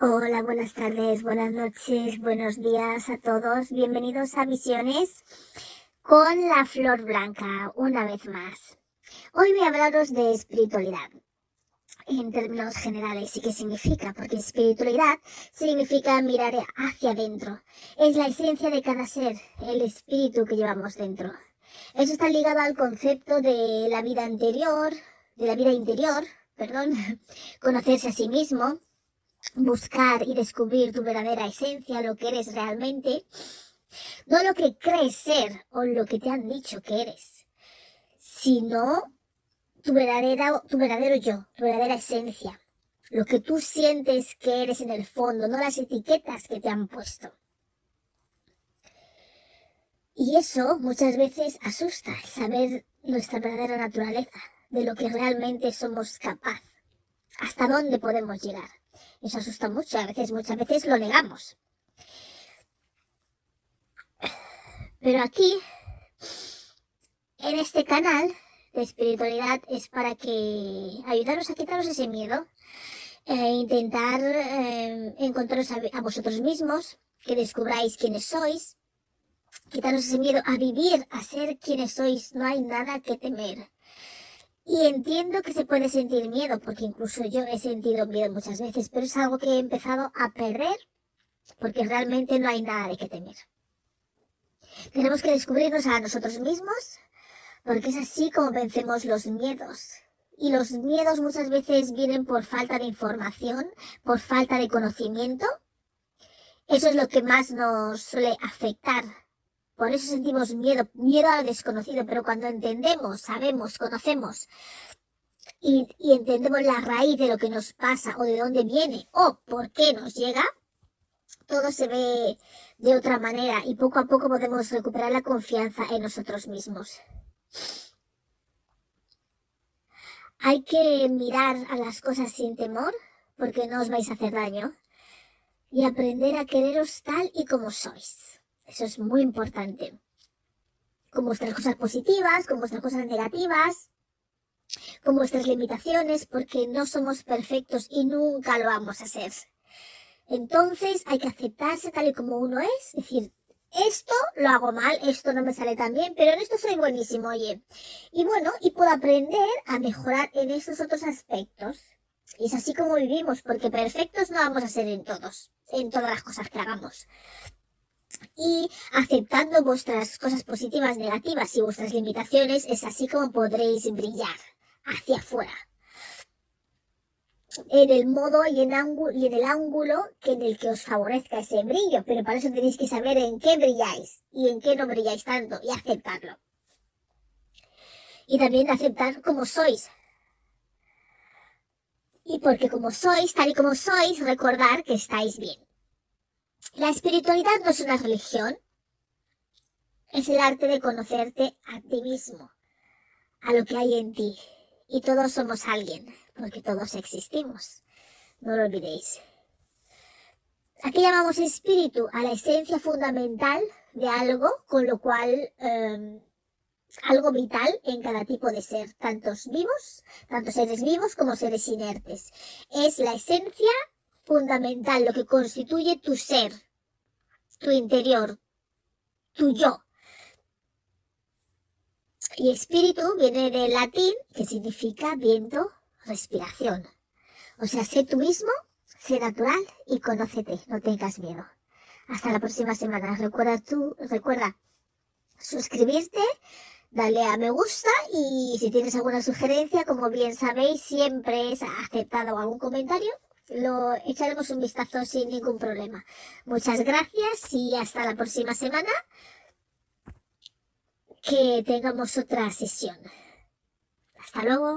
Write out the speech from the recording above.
Hola, buenas tardes, buenas noches, buenos días a todos. Bienvenidos a Visiones con la Flor Blanca, una vez más. Hoy voy a hablaros de espiritualidad en términos generales y qué significa, porque espiritualidad significa mirar hacia adentro. Es la esencia de cada ser, el espíritu que llevamos dentro. Eso está ligado al concepto de la vida anterior, de la vida interior, perdón, conocerse a sí mismo, buscar y descubrir tu verdadera esencia, lo que eres realmente, no lo que crees ser o lo que te han dicho que eres, sino tu, verdadera, tu verdadero yo, tu verdadera esencia, lo que tú sientes que eres en el fondo, no las etiquetas que te han puesto. Y eso muchas veces asusta, saber nuestra verdadera naturaleza, de lo que realmente somos capaz, hasta dónde podemos llegar. Eso asusta mucho, a veces, muchas veces lo negamos. Pero aquí, en este canal de espiritualidad, es para que ayudaros a quitaros ese miedo, e intentar eh, encontraros a, a vosotros mismos, que descubráis quiénes sois, quitaros ese miedo a vivir, a ser quienes sois, no hay nada que temer. Y entiendo que se puede sentir miedo, porque incluso yo he sentido miedo muchas veces, pero es algo que he empezado a perder, porque realmente no hay nada de qué temer. Tenemos que descubrirnos a nosotros mismos, porque es así como vencemos los miedos. Y los miedos muchas veces vienen por falta de información, por falta de conocimiento. Eso es lo que más nos suele afectar por eso sentimos miedo, miedo al desconocido, pero cuando entendemos, sabemos, conocemos y, entendemos la raíz de lo que nos pasa o de dónde viene o por qué nos llega, todo se ve de otra manera y poco a poco podemos recuperar la confianza en nosotros mismos. Hay que mirar a las cosas sin temor porque no os vais a hacer daño y aprender a quereros tal y como sois. Eso es muy importante. Con vuestras cosas positivas, con vuestras cosas negativas, con vuestras limitaciones, porque no somos perfectos y nunca lo vamos a ser. Entonces hay que aceptarse tal y como uno es, decir, esto lo hago mal, esto no me sale tan bien, pero en esto soy buenísimo, oye. Y bueno, y puedo aprender a mejorar en estos otros aspectos. Y es así como vivimos, porque perfectos no vamos a ser en todos, en todas las cosas que hagamos y aceptando vuestras cosas positivas, negativas y vuestras limitaciones, es así como podréis brillar hacia afuera. En el modo y en, el ángulo que en el que os favorezca ese brillo, pero para eso tenéis que saber en qué brilláis y en qué no brilláis tanto y aceptarlo. Y también aceptar como sois. Y porque como sois, tal y como sois, recordar que estáis bien. La espiritualidad no es una religión, es el arte de conocerte a ti mismo, a lo que hay en ti. Y todos somos alguien, porque todos existimos. No lo olvidéis. Aquí llamamos espíritu a la esencia fundamental de algo, con lo cual em, algo vital en cada tipo de ser, tantos vivos, tantos seres vivos como seres inertes. Es la esencia fundamental, lo que constituye tu ser, tu interior, tu yo. Y espíritu viene del latín que significa viento, respiración. O sea, sé tú mismo, sé natural y conócete, no tengas miedo. Hasta la próxima semana. Recuerda tú, recuerda suscribirte, dale a me gusta y si tienes alguna sugerencia, como bien sabéis, siempre es aceptado algún comentario lo echaremos un vistazo sin ningún problema. Muchas gracias y hasta la próxima semana que tengamos otra sesión. Hasta luego.